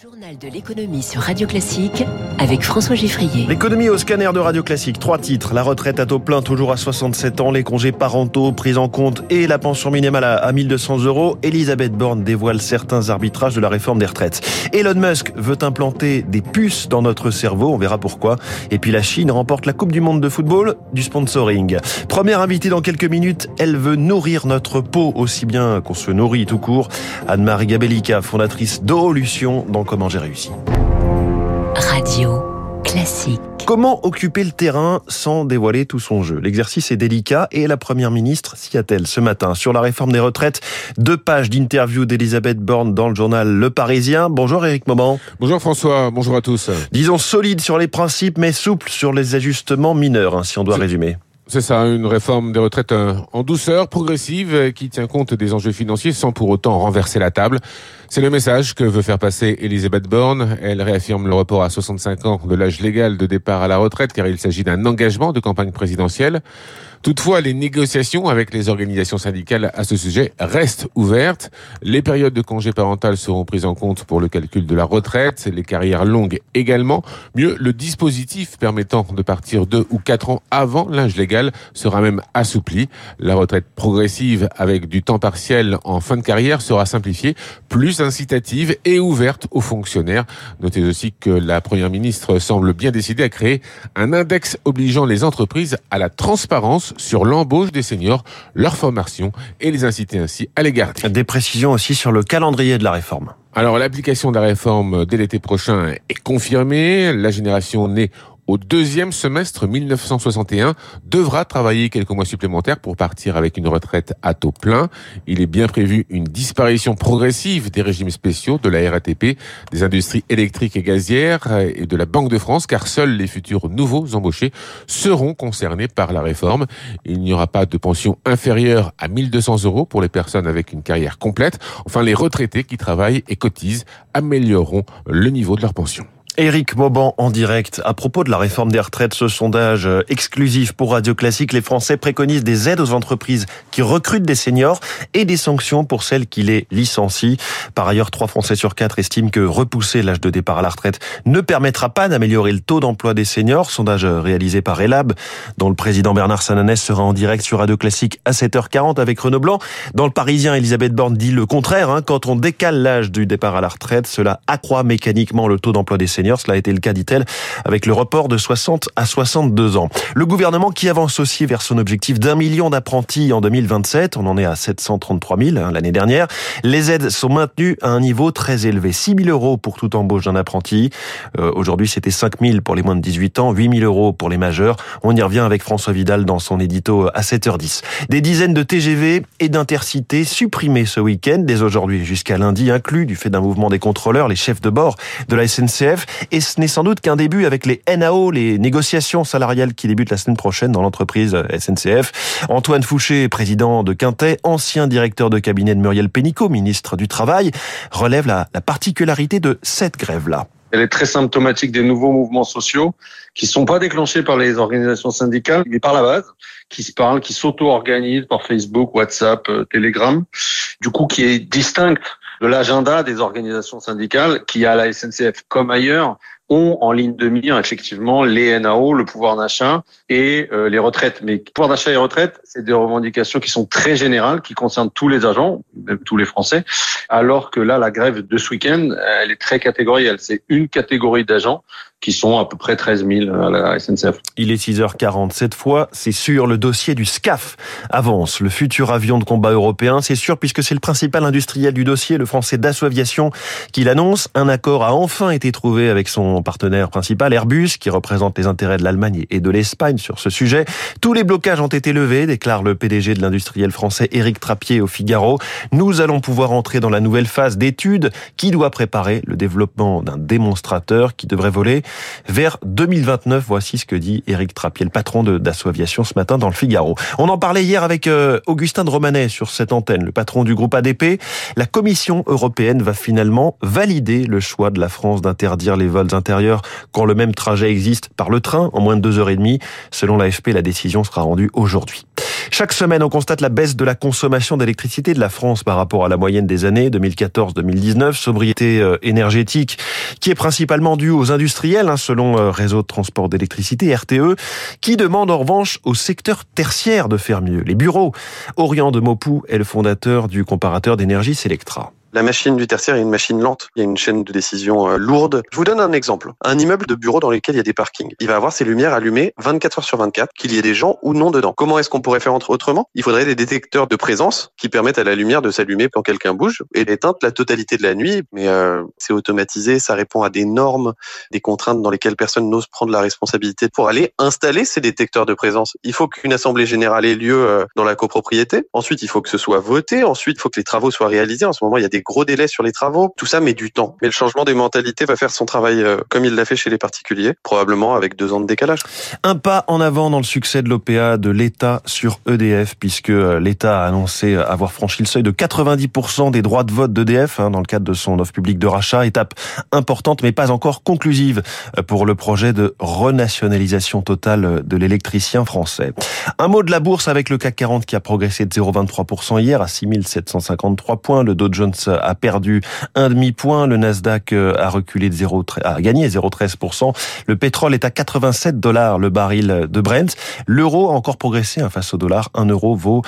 journal de l'économie sur Radio Classique avec François Giffrier. L'économie au scanner de Radio Classique. Trois titres. La retraite à taux plein, toujours à 67 ans. Les congés parentaux pris en compte et la pension minimale à 1200 euros. Elisabeth Borne dévoile certains arbitrages de la réforme des retraites. Elon Musk veut implanter des puces dans notre cerveau. On verra pourquoi. Et puis la Chine remporte la Coupe du Monde de football du sponsoring. Première invitée dans quelques minutes. Elle veut nourrir notre peau aussi bien qu'on se nourrit tout court. Anne-Marie Gabellica, fondatrice d'Olution dans Comment j'ai réussi. Radio Classique. Comment occuper le terrain sans dévoiler tout son jeu? L'exercice est délicat et la Première ministre s'y attelle ce matin sur la réforme des retraites. Deux pages d'interview d'Elisabeth Borne dans le journal Le Parisien. Bonjour Éric Moment. Bonjour François, bonjour à tous. Disons solide sur les principes mais souple sur les ajustements mineurs, hein, si on doit résumer. C'est ça, une réforme des retraites euh, en douceur, progressive, euh, qui tient compte des enjeux financiers sans pour autant renverser la table. C'est le message que veut faire passer Elisabeth Borne. Elle réaffirme le report à 65 ans de l'âge légal de départ à la retraite, car il s'agit d'un engagement de campagne présidentielle. Toutefois, les négociations avec les organisations syndicales à ce sujet restent ouvertes. Les périodes de congé parental seront prises en compte pour le calcul de la retraite, les carrières longues également. Mieux, le dispositif permettant de partir deux ou quatre ans avant l'âge légal sera même assoupli. La retraite progressive avec du temps partiel en fin de carrière sera simplifiée, plus incitative et ouverte aux fonctionnaires. Notez aussi que la première ministre semble bien décidée à créer un index obligeant les entreprises à la transparence sur l'embauche des seniors, leur formation et les inciter ainsi à les garder. Des précisions aussi sur le calendrier de la réforme. Alors l'application de la réforme dès l'été prochain est confirmée. La génération née au deuxième semestre 1961 devra travailler quelques mois supplémentaires pour partir avec une retraite à taux plein. Il est bien prévu une disparition progressive des régimes spéciaux de la RATP, des industries électriques et gazières et de la Banque de France car seuls les futurs nouveaux embauchés seront concernés par la réforme. Il n'y aura pas de pension inférieure à 1200 euros pour les personnes avec une carrière complète. Enfin, les retraités qui travaillent et cotisent amélioreront le niveau de leur pension. Éric Mauban en direct. À propos de la réforme des retraites, ce sondage exclusif pour Radio Classique, les Français préconisent des aides aux entreprises qui recrutent des seniors et des sanctions pour celles qui les licencient. Par ailleurs, 3 Français sur 4 estiment que repousser l'âge de départ à la retraite ne permettra pas d'améliorer le taux d'emploi des seniors. Sondage réalisé par Elab, dont le président Bernard Sananès sera en direct sur Radio Classique à 7h40 avec Renaud Blanc. Dans le Parisien, Elisabeth Borne dit le contraire. Hein. Quand on décale l'âge du départ à la retraite, cela accroît mécaniquement le taux d'emploi des seniors cela a été le cas, dit-elle, avec le report de 60 à 62 ans. Le gouvernement qui avance aussi vers son objectif d'un million d'apprentis en 2027. On en est à 733 000 hein, l'année dernière. Les aides sont maintenues à un niveau très élevé. 6 000 euros pour toute embauche d'un apprenti. Euh, aujourd'hui, c'était 5 000 pour les moins de 18 ans, 8 000 euros pour les majeurs. On y revient avec François Vidal dans son édito à 7h10. Des dizaines de TGV et d'intercités supprimés ce week-end, dès aujourd'hui jusqu'à lundi inclus, du fait d'un mouvement des contrôleurs, les chefs de bord de la SNCF. Et ce n'est sans doute qu'un début avec les NAO, les négociations salariales qui débutent la semaine prochaine dans l'entreprise SNCF. Antoine Fouché, président de Quintet, ancien directeur de cabinet de Muriel Pénicaud, ministre du Travail, relève la, la particularité de cette grève-là. Elle est très symptomatique des nouveaux mouvements sociaux qui ne sont pas déclenchés par les organisations syndicales, mais par la base, qui se parlent, qui s'auto-organisent par Facebook, WhatsApp, euh, Telegram, du coup qui est distincte de l'agenda des organisations syndicales qui, à la SNCF comme ailleurs, ont en ligne de mire effectivement les NAO, le pouvoir d'achat et euh, les retraites. Mais pouvoir d'achat et retraite, c'est des revendications qui sont très générales, qui concernent tous les agents, même tous les Français, alors que là, la grève de ce week-end, elle est très catégorielle. C'est une catégorie d'agents qui sont à peu près 13 000 à la SNCF. Il est 6h40. Cette fois, c'est sûr, le dossier du SCAF avance. Le futur avion de combat européen, c'est sûr, puisque c'est le principal industriel du dossier, le français Dassault Aviation, qui l'annonce. Un accord a enfin été trouvé avec son partenaire principal, Airbus, qui représente les intérêts de l'Allemagne et de l'Espagne sur ce sujet. Tous les blocages ont été levés, déclare le PDG de l'industriel français Éric Trappier au Figaro. Nous allons pouvoir entrer dans la nouvelle phase d'étude qui doit préparer le développement d'un démonstrateur qui devrait voler vers 2029. Voici ce que dit Éric Trappier, le patron de Dassault Aviation ce matin dans le Figaro. On en parlait hier avec euh, Augustin de Romanet sur cette antenne, le patron du groupe ADP. La Commission européenne va finalement valider le choix de la France d'interdire les vols quand le même trajet existe par le train en moins de deux heures et demie. Selon l'AFP, la décision sera rendue aujourd'hui. Chaque semaine, on constate la baisse de la consommation d'électricité de la France par rapport à la moyenne des années 2014-2019. Sobriété euh, énergétique qui est principalement due aux industriels, hein, selon euh, Réseau de transport d'électricité, RTE, qui demande en revanche au secteur tertiaire de faire mieux. Les bureaux. Orient de Mopou est le fondateur du comparateur d'énergie Selectra. La machine du tertiaire est une machine lente. Il y a une chaîne de décision euh, lourde. Je vous donne un exemple. Un immeuble de bureau dans lequel il y a des parkings. Il va avoir ses lumières allumées 24 heures sur 24, qu'il y ait des gens ou non dedans. Comment est-ce qu'on pourrait faire autrement? Il faudrait des détecteurs de présence qui permettent à la lumière de s'allumer quand quelqu'un bouge et d'éteindre la totalité de la nuit. Mais euh, c'est automatisé, ça répond à des normes, des contraintes dans lesquelles personne n'ose prendre la responsabilité pour aller installer ces détecteurs de présence. Il faut qu'une assemblée générale ait lieu euh, dans la copropriété. Ensuite, il faut que ce soit voté. Ensuite, il faut que les travaux soient réalisés. En ce moment, il y a des gros délais sur les travaux. Tout ça met du temps. Mais le changement des mentalités va faire son travail euh, comme il l'a fait chez les particuliers, probablement avec deux ans de décalage. Un pas en avant dans le succès de l'OPA de l'État sur EDF, puisque euh, l'État a annoncé avoir franchi le seuil de 90% des droits de vote d'EDF hein, dans le cadre de son offre publique de rachat. Étape importante, mais pas encore conclusive euh, pour le projet de renationalisation totale de l'électricien français. Un mot de la bourse avec le CAC 40 qui a progressé de 0,23% hier à 6753 points. Le Dow Jones a perdu un demi-point. Le Nasdaq euh, a reculé de 0, a gagné 0,13%. Le pétrole est à 87 dollars le baril de Brent. L'euro a encore progressé hein, face au dollar. Un euro vaut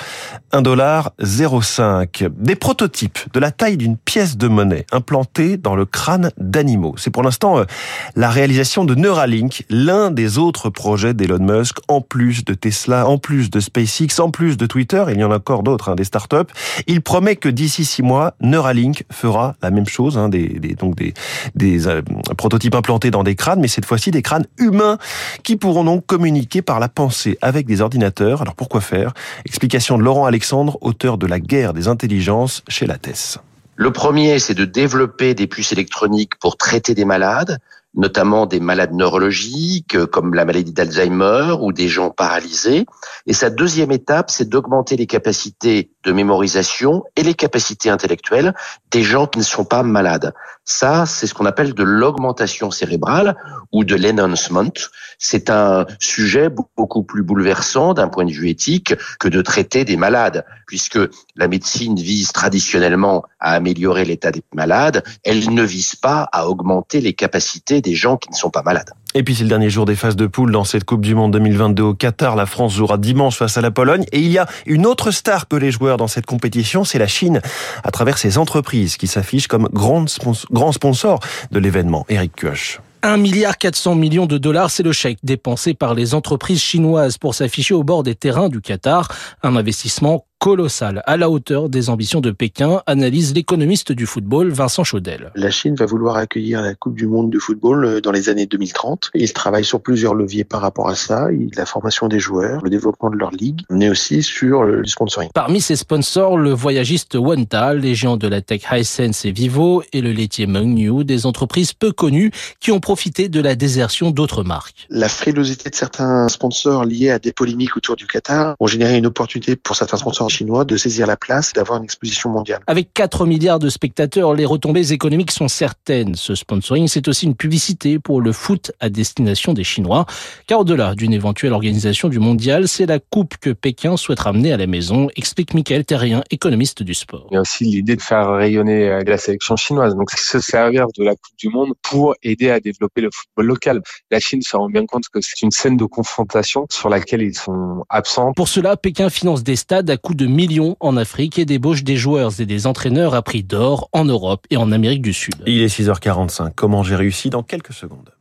1 dollar 0,5. Des prototypes de la taille d'une pièce de monnaie implantés dans le crâne d'animaux. C'est pour l'instant euh, la réalisation de Neuralink, l'un des autres projets d'Elon Musk, en plus de Tesla, en plus de SpaceX, en plus de Twitter. Il y en a encore d'autres, hein, des startups. Il promet que d'ici six mois, Neuralink fera la même chose, hein, des, donc des euh, prototypes implantés dans des crânes, mais cette fois-ci des crânes humains qui pourront donc communiquer par la pensée avec des ordinateurs. Alors pourquoi faire? Explication de Laurent Alexandre, auteur de La guerre des intelligences chez Lattès. Le premier, c'est de développer des puces électroniques pour traiter des malades notamment des malades neurologiques euh, comme la maladie d'Alzheimer ou des gens paralysés. Et sa deuxième étape, c'est d'augmenter les capacités de mémorisation et les capacités intellectuelles des gens qui ne sont pas malades. Ça, c'est ce qu'on appelle de l'augmentation cérébrale ou de l'enhancement. C'est un sujet beaucoup plus bouleversant d'un point de vue éthique que de traiter des malades, puisque la médecine vise traditionnellement à améliorer l'état des malades, elle ne vise pas à augmenter les capacités des gens qui ne sont pas malades. Et puis c'est le dernier jour des phases de poule dans cette Coupe du Monde 2022 au Qatar. La France jouera dimanche face à la Pologne. Et il y a une autre star que les joueurs dans cette compétition, c'est la Chine, à travers ses entreprises qui s'affichent comme grand sponsor de l'événement. Eric Kioch. 1 milliard 400 millions de dollars, c'est le chèque dépensé par les entreprises chinoises pour s'afficher au bord des terrains du Qatar. Un investissement colossal, à la hauteur des ambitions de Pékin, analyse l'économiste du football Vincent Chaudel. La Chine va vouloir accueillir la Coupe du Monde de football euh, dans les années 2030. Il travaille sur plusieurs leviers par rapport à ça. La formation des joueurs, le développement de leur ligue, mais aussi sur le sponsoring. Parmi ses sponsors, le voyagiste Wanta, les géants de la tech Hisense et Vivo et le laitier Mengniu, des entreprises peu connues qui ont profité de la désertion d'autres marques. La frilosité de certains sponsors liés à des polémiques autour du Qatar ont généré une opportunité pour certains sponsors chinois de saisir la place et d'avoir une exposition mondiale. Avec 4 milliards de spectateurs, les retombées économiques sont certaines. Ce sponsoring, c'est aussi une publicité pour le foot à destination des Chinois. Car au-delà d'une éventuelle organisation du mondial, c'est la coupe que Pékin souhaite ramener à la maison, explique Michael Terrien, économiste du sport. Il y a aussi l'idée de faire rayonner euh, la sélection chinoise. Donc, se servir de la Coupe du Monde pour aider à développer le football local. La Chine se rend bien compte que c'est une scène de confrontation sur laquelle ils sont absents. Pour cela, Pékin finance des stades à coût de millions en Afrique et débauche des joueurs et des entraîneurs à prix d'or en Europe et en Amérique du Sud. Il est 6h45. Comment j'ai réussi dans quelques secondes?